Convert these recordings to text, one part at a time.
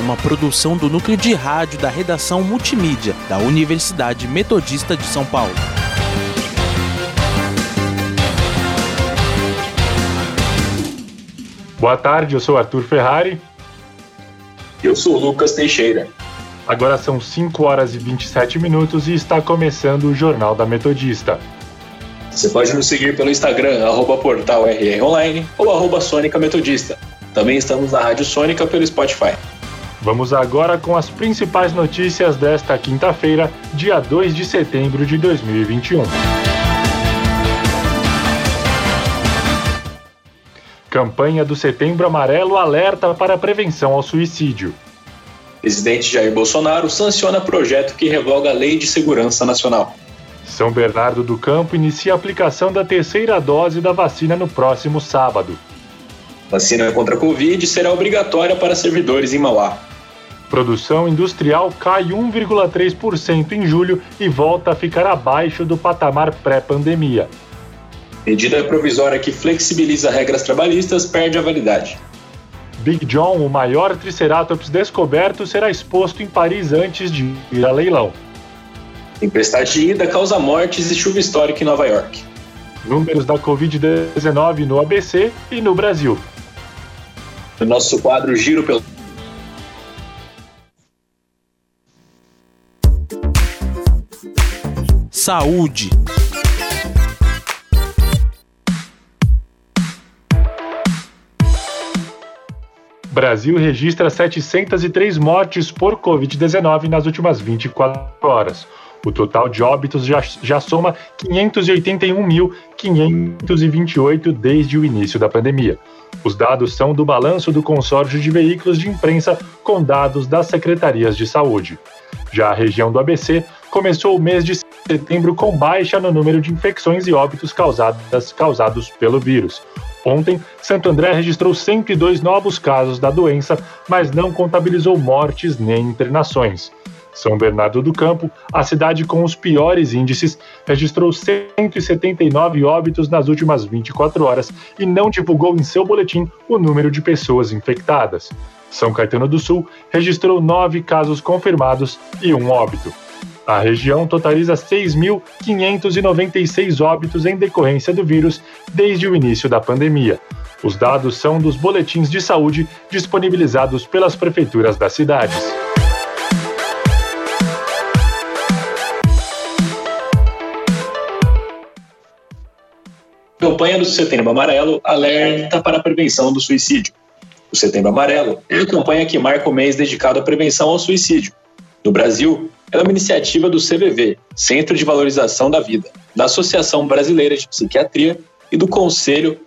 uma produção do núcleo de rádio da redação multimídia da Universidade Metodista de São Paulo. Boa tarde, eu sou Arthur Ferrari. Eu sou Lucas Teixeira. Agora são 5 horas e 27 minutos e está começando o Jornal da Metodista. Você pode nos seguir pelo Instagram, arroba portal RR Online ou arroba Sônica Metodista. Também estamos na Rádio Sônica pelo Spotify. Vamos agora com as principais notícias desta quinta-feira, dia 2 de setembro de 2021. Campanha do Setembro Amarelo alerta para a prevenção ao suicídio. Presidente Jair Bolsonaro sanciona projeto que revoga a Lei de Segurança Nacional. São Bernardo do Campo inicia a aplicação da terceira dose da vacina no próximo sábado. Vacina contra a Covid será obrigatória para servidores em Mauá. Produção industrial cai 1,3% em julho e volta a ficar abaixo do patamar pré-pandemia. Medida provisória que flexibiliza regras trabalhistas perde a validade. Big John, o maior Triceratops descoberto, será exposto em Paris antes de ir a leilão. Tempestade de ida causa mortes e chuva histórica em Nova York. Números da Covid-19 no ABC e no Brasil. No nosso quadro Giro pelo Saúde. Brasil registra 703 mortes por Covid-19 nas últimas 24 horas. O total de óbitos já, já soma 581.528 desde o início da pandemia. Os dados são do balanço do consórcio de veículos de imprensa com dados das secretarias de saúde. Já a região do ABC começou o mês de setembro com baixa no número de infecções e óbitos causadas, causados pelo vírus. Ontem, Santo André registrou 102 novos casos da doença, mas não contabilizou mortes nem internações. São Bernardo do Campo, a cidade com os piores índices, registrou 179 óbitos nas últimas 24 horas e não divulgou em seu boletim o número de pessoas infectadas. São Caetano do Sul registrou nove casos confirmados e um óbito. A região totaliza 6.596 óbitos em decorrência do vírus desde o início da pandemia. Os dados são dos boletins de saúde disponibilizados pelas prefeituras das cidades. Campanha do Setembro Amarelo alerta para a prevenção do suicídio. O Setembro Amarelo é a campanha que marca o mês dedicado à prevenção ao suicídio. No Brasil, é uma iniciativa do CVV, Centro de Valorização da Vida, da Associação Brasileira de Psiquiatria e do Conselho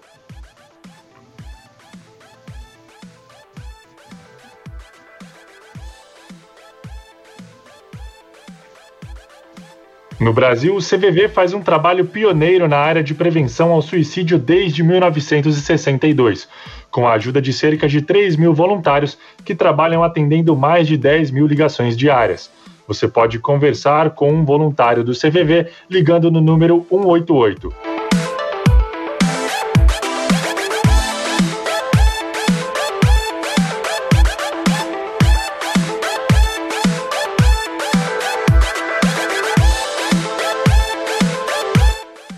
No Brasil, o CVV faz um trabalho pioneiro na área de prevenção ao suicídio desde 1962, com a ajuda de cerca de 3 mil voluntários que trabalham atendendo mais de 10 mil ligações diárias. Você pode conversar com um voluntário do CVV ligando no número 188.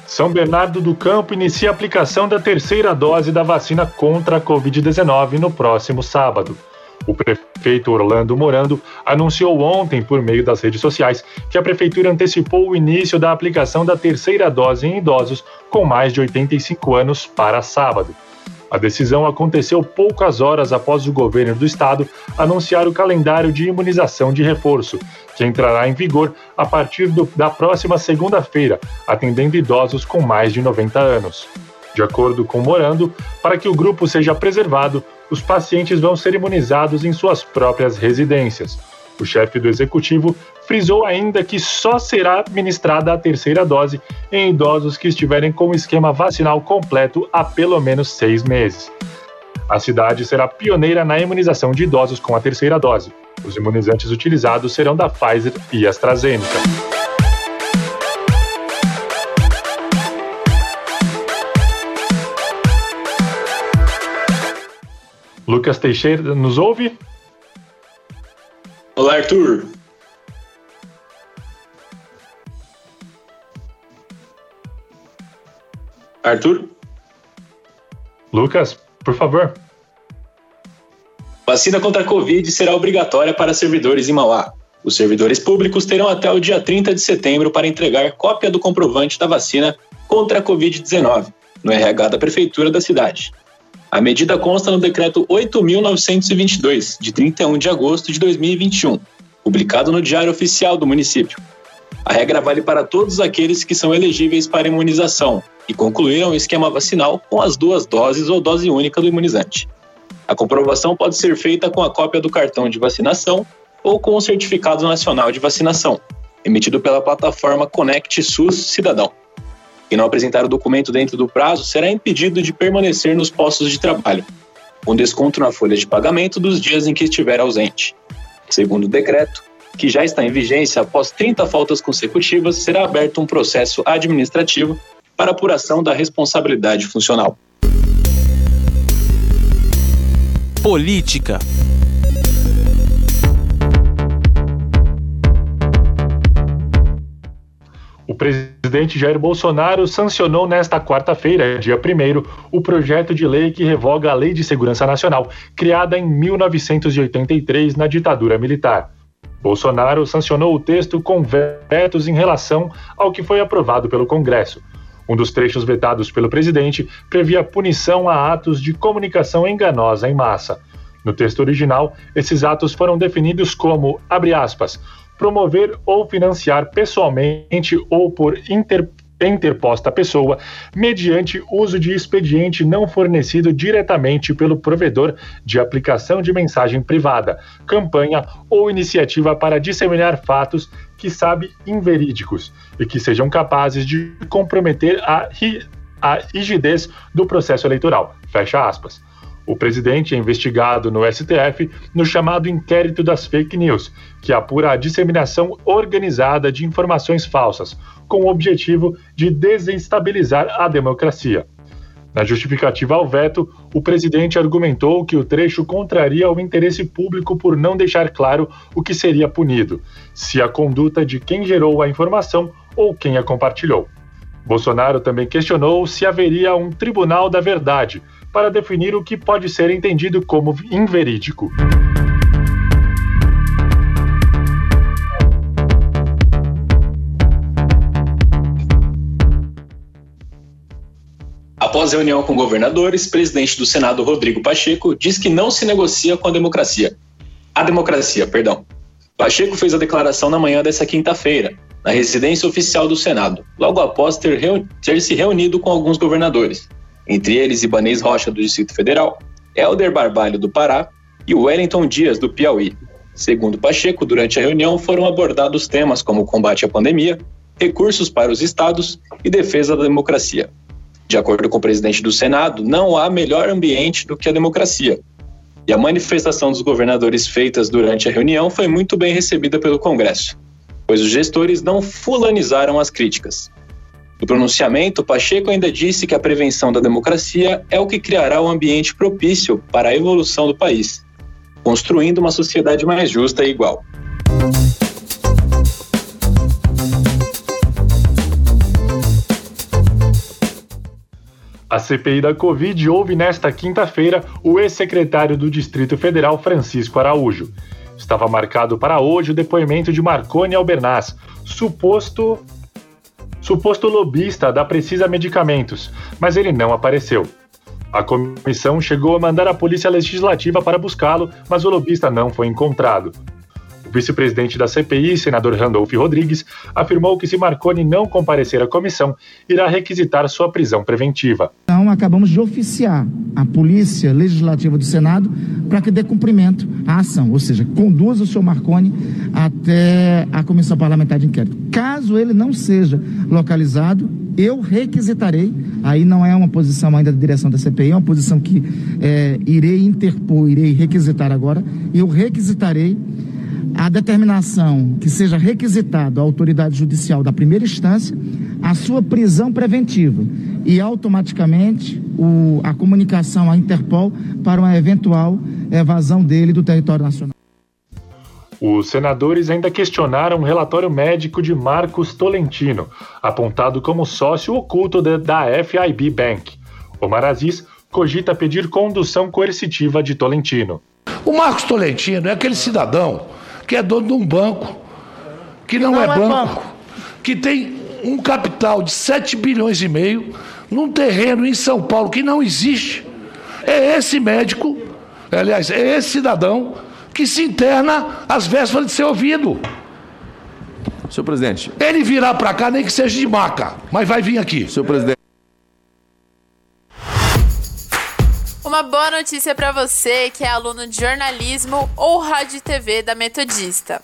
São Bernardo do Campo inicia a aplicação da terceira dose da vacina contra a Covid-19 no próximo sábado. O prefeito Orlando Morando anunciou ontem, por meio das redes sociais, que a prefeitura antecipou o início da aplicação da terceira dose em idosos com mais de 85 anos para sábado. A decisão aconteceu poucas horas após o governo do estado anunciar o calendário de imunização de reforço, que entrará em vigor a partir do, da próxima segunda-feira, atendendo idosos com mais de 90 anos. De acordo com Morando, para que o grupo seja preservado, os pacientes vão ser imunizados em suas próprias residências. O chefe do executivo frisou ainda que só será administrada a terceira dose em idosos que estiverem com o esquema vacinal completo há pelo menos seis meses. A cidade será pioneira na imunização de idosos com a terceira dose. Os imunizantes utilizados serão da Pfizer e AstraZeneca. Lucas Teixeira nos ouve? Olá, Arthur. Arthur? Lucas, por favor. Vacina contra a Covid será obrigatória para servidores em Mauá. Os servidores públicos terão até o dia 30 de setembro para entregar cópia do comprovante da vacina contra a Covid-19 no RH da Prefeitura da cidade. A medida consta no Decreto 8.922, de 31 de agosto de 2021, publicado no Diário Oficial do município. A regra vale para todos aqueles que são elegíveis para imunização e concluíram o esquema vacinal com as duas doses ou dose única do imunizante. A comprovação pode ser feita com a cópia do cartão de vacinação ou com o Certificado Nacional de Vacinação, emitido pela plataforma Conect SUS Cidadão. Quem não apresentar o documento dentro do prazo será impedido de permanecer nos postos de trabalho, com desconto na folha de pagamento dos dias em que estiver ausente. Segundo o decreto, que já está em vigência após 30 faltas consecutivas, será aberto um processo administrativo para apuração da responsabilidade funcional. Política. Presidente Jair Bolsonaro sancionou nesta quarta-feira, dia 1, o projeto de lei que revoga a Lei de Segurança Nacional, criada em 1983 na ditadura militar. Bolsonaro sancionou o texto com vetos em relação ao que foi aprovado pelo Congresso. Um dos trechos vetados pelo presidente previa punição a atos de comunicação enganosa em massa. No texto original, esses atos foram definidos como, abre aspas, promover ou financiar pessoalmente ou por inter interposta pessoa, mediante uso de expediente não fornecido diretamente pelo provedor de aplicação de mensagem privada, campanha ou iniciativa para disseminar fatos que sabe inverídicos e que sejam capazes de comprometer a, a rigidez do processo eleitoral. Fecha aspas. O presidente é investigado no STF no chamado inquérito das fake news, que apura a disseminação organizada de informações falsas, com o objetivo de desestabilizar a democracia. Na justificativa ao veto, o presidente argumentou que o trecho contraria o interesse público por não deixar claro o que seria punido, se a conduta de quem gerou a informação ou quem a compartilhou. Bolsonaro também questionou se haveria um tribunal da verdade para definir o que pode ser entendido como inverídico. Após reunião com governadores, presidente do Senado Rodrigo Pacheco diz que não se negocia com a democracia. A democracia, perdão. Pacheco fez a declaração na manhã dessa quinta-feira, na residência oficial do Senado, logo após ter, ter, se reunido com alguns governadores, entre eles Ibanez Rocha, do Distrito Federal, Helder Barbalho, do Pará e Wellington Dias, do Piauí. Segundo Pacheco, durante a reunião foram abordados temas como combate à pandemia, recursos para os estados e defesa da democracia. De acordo com o presidente do Senado, não há melhor ambiente do que a democracia. E a manifestação dos governadores feitas durante a reunião foi muito bem recebida pelo Congresso, pois os gestores não fulanizaram as críticas. No pronunciamento, Pacheco ainda disse que a prevenção da democracia é o que criará um ambiente propício para a evolução do país, construindo uma sociedade mais justa e igual. A CPI da Covid houve nesta quinta-feira o ex-secretário do Distrito Federal, Francisco Araújo. Estava marcado para hoje o depoimento de Marconi Albernaz, suposto suposto lobista da Precisa Medicamentos, mas ele não apareceu. A comissão chegou a mandar a Polícia Legislativa para buscá-lo, mas o lobista não foi encontrado. O vice-presidente da CPI, senador Randolph Rodrigues, afirmou que se Marconi não comparecer à comissão, irá requisitar sua prisão preventiva. Então, acabamos de oficiar a Polícia Legislativa do Senado para que dê cumprimento à ação, ou seja, conduza o senhor Marconi até a Comissão Parlamentar de Inquérito. Caso ele não seja localizado, eu requisitarei, aí não é uma posição ainda da direção da CPI, é uma posição que é, irei interpor, irei requisitar agora, eu requisitarei a determinação que seja requisitado à autoridade judicial da primeira instância a sua prisão preventiva e automaticamente o, a comunicação à Interpol para uma eventual evasão dele do território nacional. Os senadores ainda questionaram o relatório médico de Marcos Tolentino, apontado como sócio oculto da FIB Bank. Omar Aziz cogita pedir condução coercitiva de Tolentino. O Marcos Tolentino é aquele cidadão que é dono de um banco, que não, não é, é banco, banco, que tem um capital de 7 bilhões e meio num terreno em São Paulo que não existe. É esse médico, aliás, é esse cidadão que se interna às vésperas de ser ouvido. Senhor presidente. Ele virá para cá, nem que seja de maca, mas vai vir aqui. Senhor presidente. Uma boa notícia para você que é aluno de jornalismo ou rádio e TV da Metodista.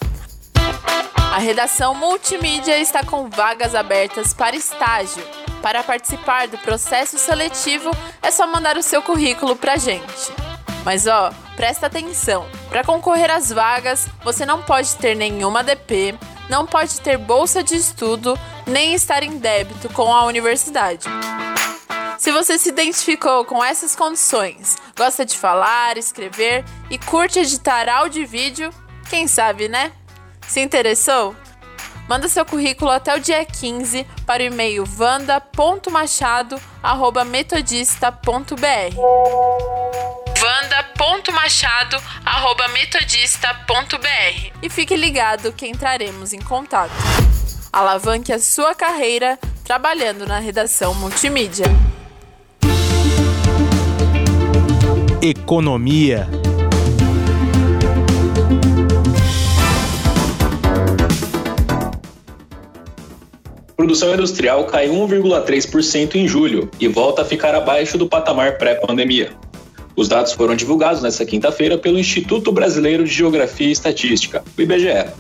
A redação multimídia está com vagas abertas para estágio. Para participar do processo seletivo, é só mandar o seu currículo para gente. Mas ó, presta atenção. Para concorrer às vagas, você não pode ter nenhuma DP, não pode ter bolsa de estudo, nem estar em débito com a universidade. Se você se identificou com essas condições, gosta de falar, escrever e curte editar áudio e vídeo, quem sabe, né? Se interessou? Manda seu currículo até o dia 15 para o e-mail vanda.machado@metodista.br. vanda.machado@metodista.br. E fique ligado que entraremos em contato. Alavanque a sua carreira trabalhando na redação multimídia. Economia. Produção industrial cai 1,3% em julho e volta a ficar abaixo do patamar pré-pandemia. Os dados foram divulgados nesta quinta-feira pelo Instituto Brasileiro de Geografia e Estatística, o IBGE.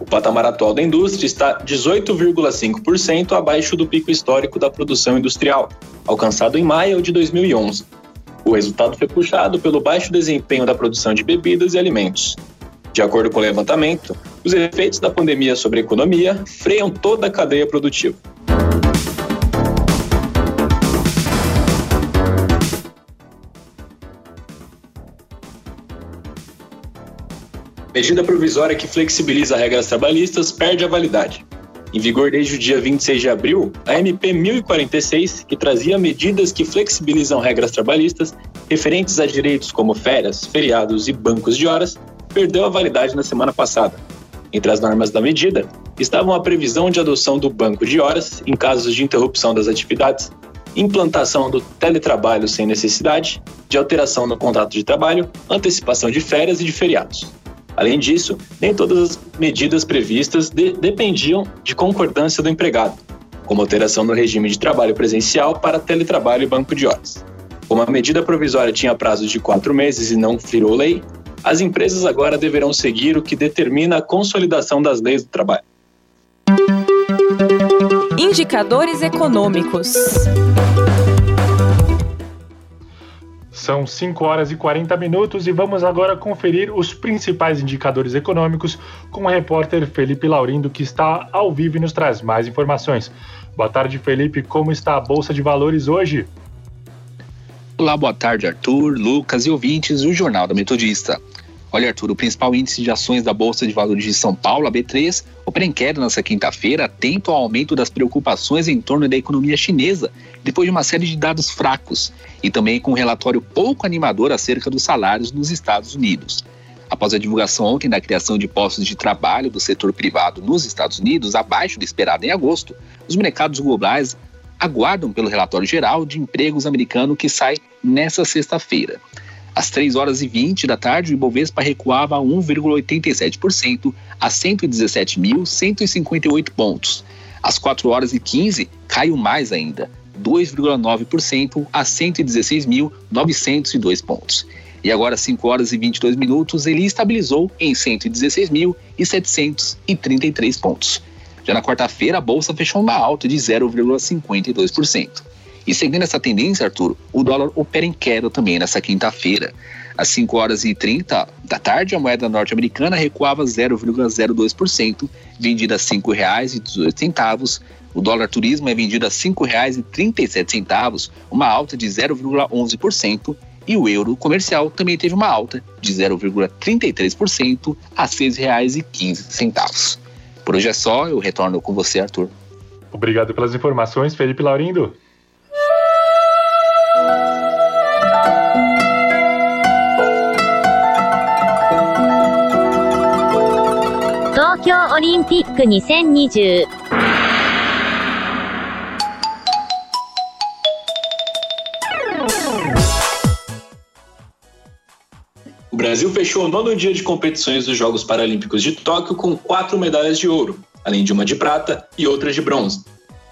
O patamar atual da indústria está 18,5% abaixo do pico histórico da produção industrial, alcançado em maio de 2011. O resultado foi puxado pelo baixo desempenho da produção de bebidas e alimentos. De acordo com o levantamento, os efeitos da pandemia sobre a economia freiam toda a cadeia produtiva. Medida provisória que flexibiliza regras trabalhistas perde a validade. Em vigor desde o dia 26 de abril, a MP 1046, que trazia medidas que flexibilizam regras trabalhistas referentes a direitos como férias, feriados e bancos de horas, perdeu a validade na semana passada. Entre as normas da medida estavam a previsão de adoção do banco de horas em casos de interrupção das atividades, implantação do teletrabalho sem necessidade, de alteração no contrato de trabalho, antecipação de férias e de feriados. Além disso, nem todas as medidas previstas de dependiam de concordância do empregado, como alteração no regime de trabalho presencial para teletrabalho e banco de horas. Como a medida provisória tinha prazo de quatro meses e não virou lei, as empresas agora deverão seguir o que determina a consolidação das leis do trabalho. Indicadores econômicos. São 5 horas e 40 minutos e vamos agora conferir os principais indicadores econômicos com o repórter Felipe Laurindo, que está ao vivo e nos traz mais informações. Boa tarde, Felipe. Como está a Bolsa de Valores hoje? Olá, boa tarde, Arthur, Lucas e ouvintes do Jornal da Metodista. Olha, Arthur, o principal índice de ações da Bolsa de Valores de São Paulo, a B3, opera em queda nesta quinta-feira, atento ao aumento das preocupações em torno da economia chinesa, depois de uma série de dados fracos, e também com um relatório pouco animador acerca dos salários nos Estados Unidos. Após a divulgação ontem da criação de postos de trabalho do setor privado nos Estados Unidos, abaixo do esperado em agosto, os mercados globais aguardam pelo relatório geral de empregos americano que sai nesta sexta-feira. Às 3 horas e 20 da tarde, o Ibovespa recuava 1,87% a 117.158 pontos. Às 4 horas e 15, caiu mais ainda, 2,9% a 116.902 pontos. E agora, às 5 horas e 22 minutos, ele estabilizou em 116.733 pontos. Já na quarta-feira, a bolsa fechou uma alta de 0,52%. E seguindo essa tendência, Arthur, o dólar opera em queda também nessa quinta-feira. Às 5 horas e 30 da tarde, a moeda norte-americana recuava 0,02%, vendida a R$ 5,18. O dólar turismo é vendido a R$ 5,37, uma alta de 0,11%. E o euro comercial também teve uma alta de 0,33% a R$ 6,15. Por hoje é só, eu retorno com você, Arthur. Obrigado pelas informações, Felipe Laurindo. Tokyo Olympic 2020O Brasil fechou o nono dia de competições dos Jogos Paralímpicos de Tóquio com quatro medalhas de ouro, além de uma de prata e outras de bronze.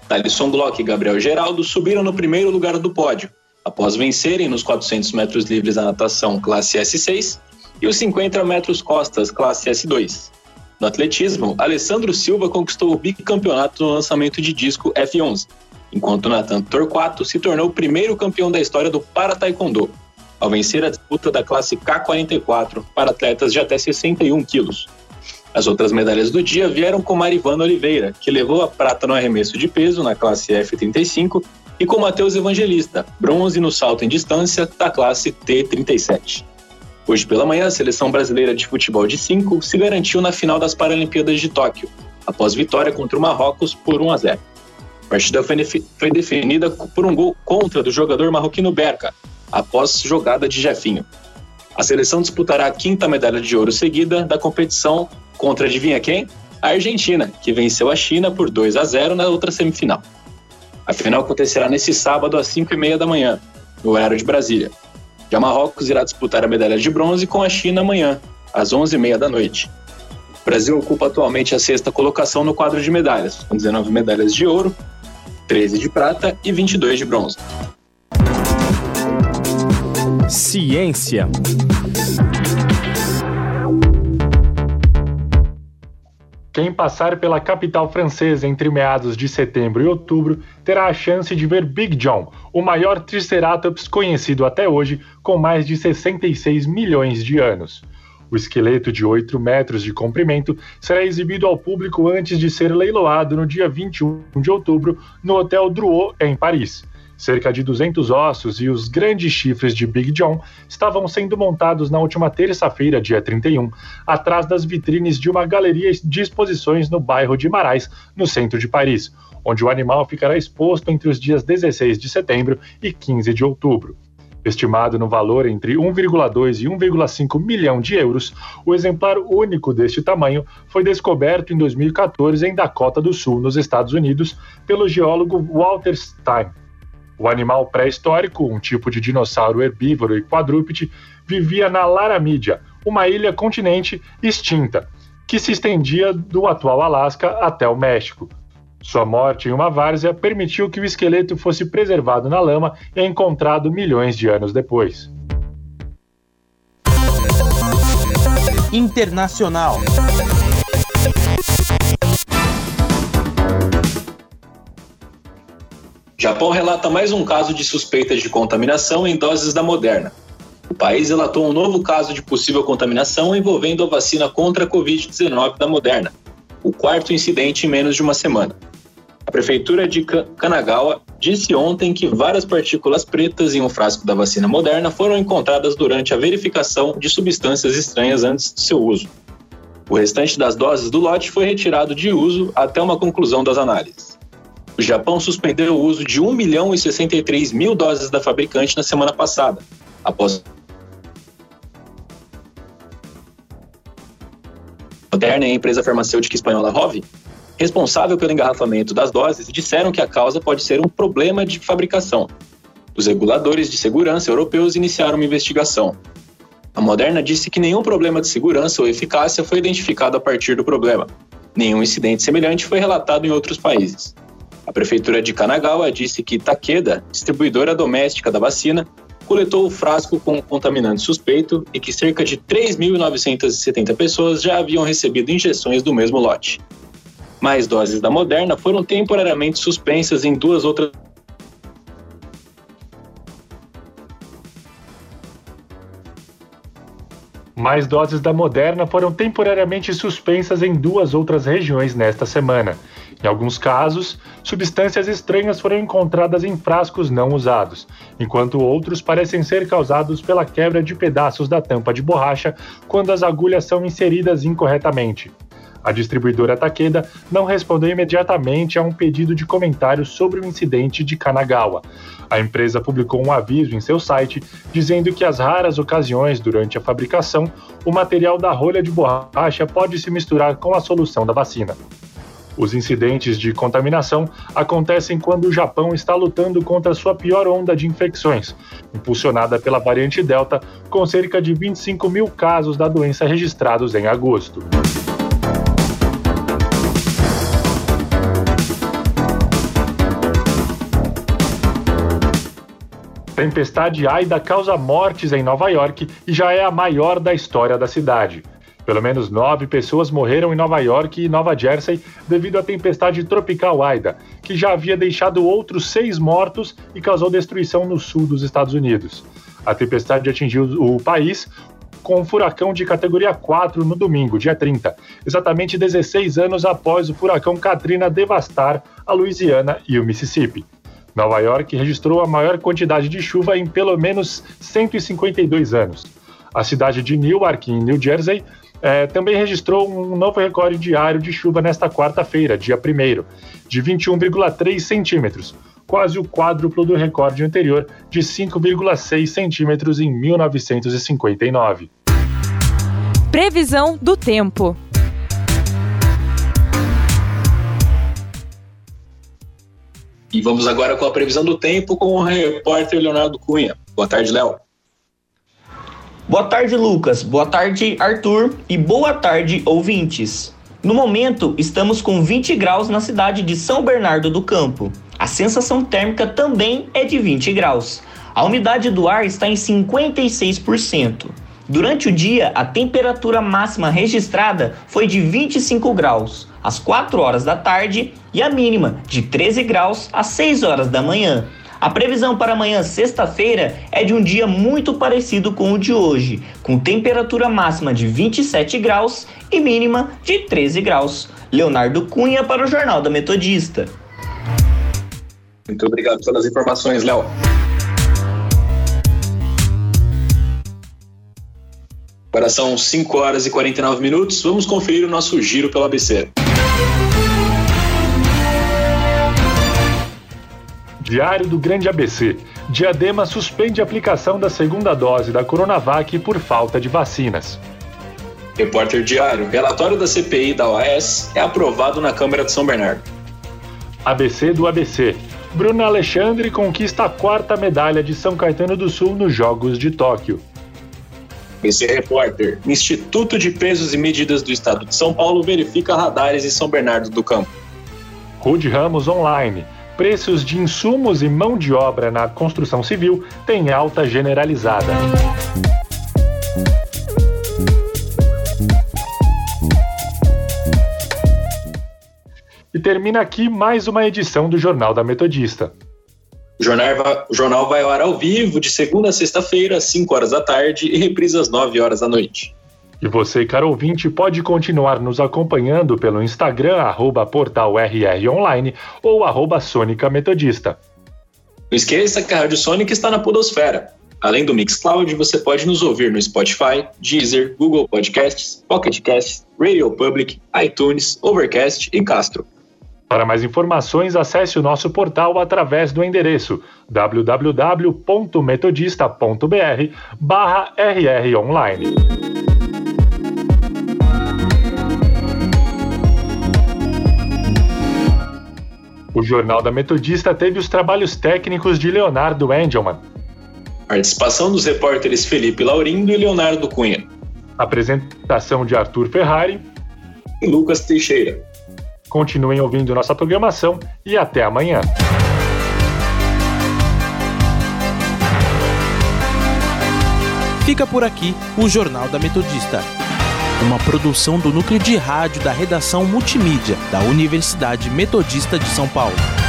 Thalisson Glock e Gabriel Geraldo subiram no primeiro lugar do pódio, após vencerem nos 400 metros livres da natação classe S6 e os 50 metros costas classe S2. No atletismo, Alessandro Silva conquistou o bicampeonato no lançamento de disco F11, enquanto Nathan Torquato se tornou o primeiro campeão da história do para taekwondo, ao vencer a disputa da classe K44 para atletas de até 61 quilos. As outras medalhas do dia vieram com Marivana Oliveira, que levou a prata no arremesso de peso na classe F35, e com Matheus Evangelista, bronze no salto em distância da classe T37. Hoje pela manhã, a seleção brasileira de futebol de 5 se garantiu na final das Paralimpíadas de Tóquio, após vitória contra o Marrocos por 1 a 0. A partida foi definida por um gol contra do jogador marroquino Berca, após jogada de Jefinho. A seleção disputará a quinta medalha de ouro seguida da competição contra, adivinha quem? A Argentina, que venceu a China por 2 a 0 na outra semifinal. A final acontecerá nesse sábado às 5 e meia da manhã, no horário de Brasília. Já Marrocos irá disputar a medalha de bronze com a China amanhã, às 11 e meia da noite. O Brasil ocupa atualmente a sexta colocação no quadro de medalhas, com 19 medalhas de ouro, 13 de prata e 22 de bronze. Ciência. Quem passar pela capital francesa entre meados de setembro e outubro terá a chance de ver Big John, o maior Triceratops conhecido até hoje, com mais de 66 milhões de anos. O esqueleto de 8 metros de comprimento será exibido ao público antes de ser leiloado no dia 21 de outubro no Hotel Drouot, em Paris. Cerca de 200 ossos e os grandes chifres de Big John estavam sendo montados na última terça-feira, dia 31, atrás das vitrines de uma galeria de exposições no bairro de Marais, no centro de Paris, onde o animal ficará exposto entre os dias 16 de setembro e 15 de outubro. Estimado no valor entre 1,2 e 1,5 milhão de euros, o exemplar único deste tamanho foi descoberto em 2014 em Dakota do Sul, nos Estados Unidos, pelo geólogo Walter Stein. O animal pré-histórico, um tipo de dinossauro herbívoro e quadrúpede, vivia na Laramídia, uma ilha-continente extinta, que se estendia do atual Alasca até o México. Sua morte em uma várzea permitiu que o esqueleto fosse preservado na lama e encontrado milhões de anos depois. Internacional. Japão relata mais um caso de suspeita de contaminação em doses da Moderna. O país relatou um novo caso de possível contaminação envolvendo a vacina contra a Covid-19 da Moderna, o quarto incidente em menos de uma semana. A prefeitura de Kanagawa disse ontem que várias partículas pretas em um frasco da vacina Moderna foram encontradas durante a verificação de substâncias estranhas antes de seu uso. O restante das doses do lote foi retirado de uso até uma conclusão das análises. O Japão suspendeu o uso de 1 milhão e 63 mil doses da fabricante na semana passada, após Moderna e a empresa farmacêutica espanhola Rovi, responsável pelo engarrafamento das doses, disseram que a causa pode ser um problema de fabricação. Os reguladores de segurança europeus iniciaram uma investigação. A Moderna disse que nenhum problema de segurança ou eficácia foi identificado a partir do problema. Nenhum incidente semelhante foi relatado em outros países. A prefeitura de Kanagawa disse que Takeda, distribuidora doméstica da vacina, coletou o frasco com contaminante suspeito e que cerca de 3.970 pessoas já haviam recebido injeções do mesmo lote. Mais doses da Moderna foram temporariamente suspensas em duas outras Mais doses da Moderna foram temporariamente suspensas em duas outras regiões nesta semana. Em alguns casos, substâncias estranhas foram encontradas em frascos não usados, enquanto outros parecem ser causados pela quebra de pedaços da tampa de borracha quando as agulhas são inseridas incorretamente. A distribuidora Takeda não respondeu imediatamente a um pedido de comentário sobre o incidente de Kanagawa. A empresa publicou um aviso em seu site dizendo que as raras ocasiões durante a fabricação, o material da rolha de borracha pode se misturar com a solução da vacina. Os incidentes de contaminação acontecem quando o Japão está lutando contra sua pior onda de infecções, impulsionada pela variante Delta, com cerca de 25 mil casos da doença registrados em agosto. Tempestade Aida causa mortes em Nova York e já é a maior da história da cidade. Pelo menos nove pessoas morreram em Nova York e Nova Jersey devido à tempestade tropical Aida, que já havia deixado outros seis mortos e causou destruição no sul dos Estados Unidos. A tempestade atingiu o país com um furacão de categoria 4 no domingo, dia 30, exatamente 16 anos após o furacão Katrina devastar a Louisiana e o Mississippi. Nova York registrou a maior quantidade de chuva em pelo menos 152 anos. A cidade de Newark, em New Jersey, é, também registrou um novo recorde diário de chuva nesta quarta-feira, dia 1 de 21,3 centímetros, quase o quádruplo do recorde anterior de 5,6 centímetros em 1959. Previsão do tempo. E vamos agora com a previsão do tempo com o repórter Leonardo Cunha. Boa tarde, Léo. Boa tarde, Lucas. Boa tarde, Arthur. E boa tarde, ouvintes. No momento, estamos com 20 graus na cidade de São Bernardo do Campo. A sensação térmica também é de 20 graus. A umidade do ar está em 56%. Durante o dia, a temperatura máxima registrada foi de 25 graus às 4 horas da tarde e a mínima de 13 graus às 6 horas da manhã. A previsão para amanhã, sexta-feira, é de um dia muito parecido com o de hoje, com temperatura máxima de 27 graus e mínima de 13 graus. Leonardo Cunha para o Jornal da Metodista. Muito obrigado pelas informações, Léo. Agora são 5 horas e 49 minutos. Vamos conferir o nosso giro pelo ABC. Diário do Grande ABC. Diadema suspende a aplicação da segunda dose da Coronavac por falta de vacinas. Repórter Diário. Relatório da CPI da OAS é aprovado na Câmara de São Bernardo. ABC do ABC. Bruna Alexandre conquista a quarta medalha de São Caetano do Sul nos Jogos de Tóquio. BC Repórter. Instituto de Pesos e Medidas do Estado de São Paulo verifica radares em São Bernardo do Campo. Rude Ramos Online preços de insumos e mão de obra na construção civil têm alta generalizada. E termina aqui mais uma edição do Jornal da Metodista. O jornal, vai, o jornal vai ao ar ao vivo de segunda a sexta-feira, às 5 horas da tarde e reprisa às 9 horas da noite. E você, caro ouvinte, pode continuar nos acompanhando pelo Instagram, arroba portalrronline ou arroba Sônica Metodista. Não esqueça que a Rádio Sônica está na Podosfera. Além do Mixcloud, você pode nos ouvir no Spotify, Deezer, Google Podcasts, Pocket Casts, Radio Public, iTunes, Overcast e Castro. Para mais informações, acesse o nosso portal através do endereço www.metodista.br barra rronline. O Jornal da Metodista teve os trabalhos técnicos de Leonardo Engelman. Participação dos repórteres Felipe Laurindo e Leonardo Cunha. Apresentação de Arthur Ferrari e Lucas Teixeira. Continuem ouvindo nossa programação e até amanhã. Fica por aqui o Jornal da Metodista, uma produção do núcleo de rádio da redação multimídia da Universidade Metodista de São Paulo.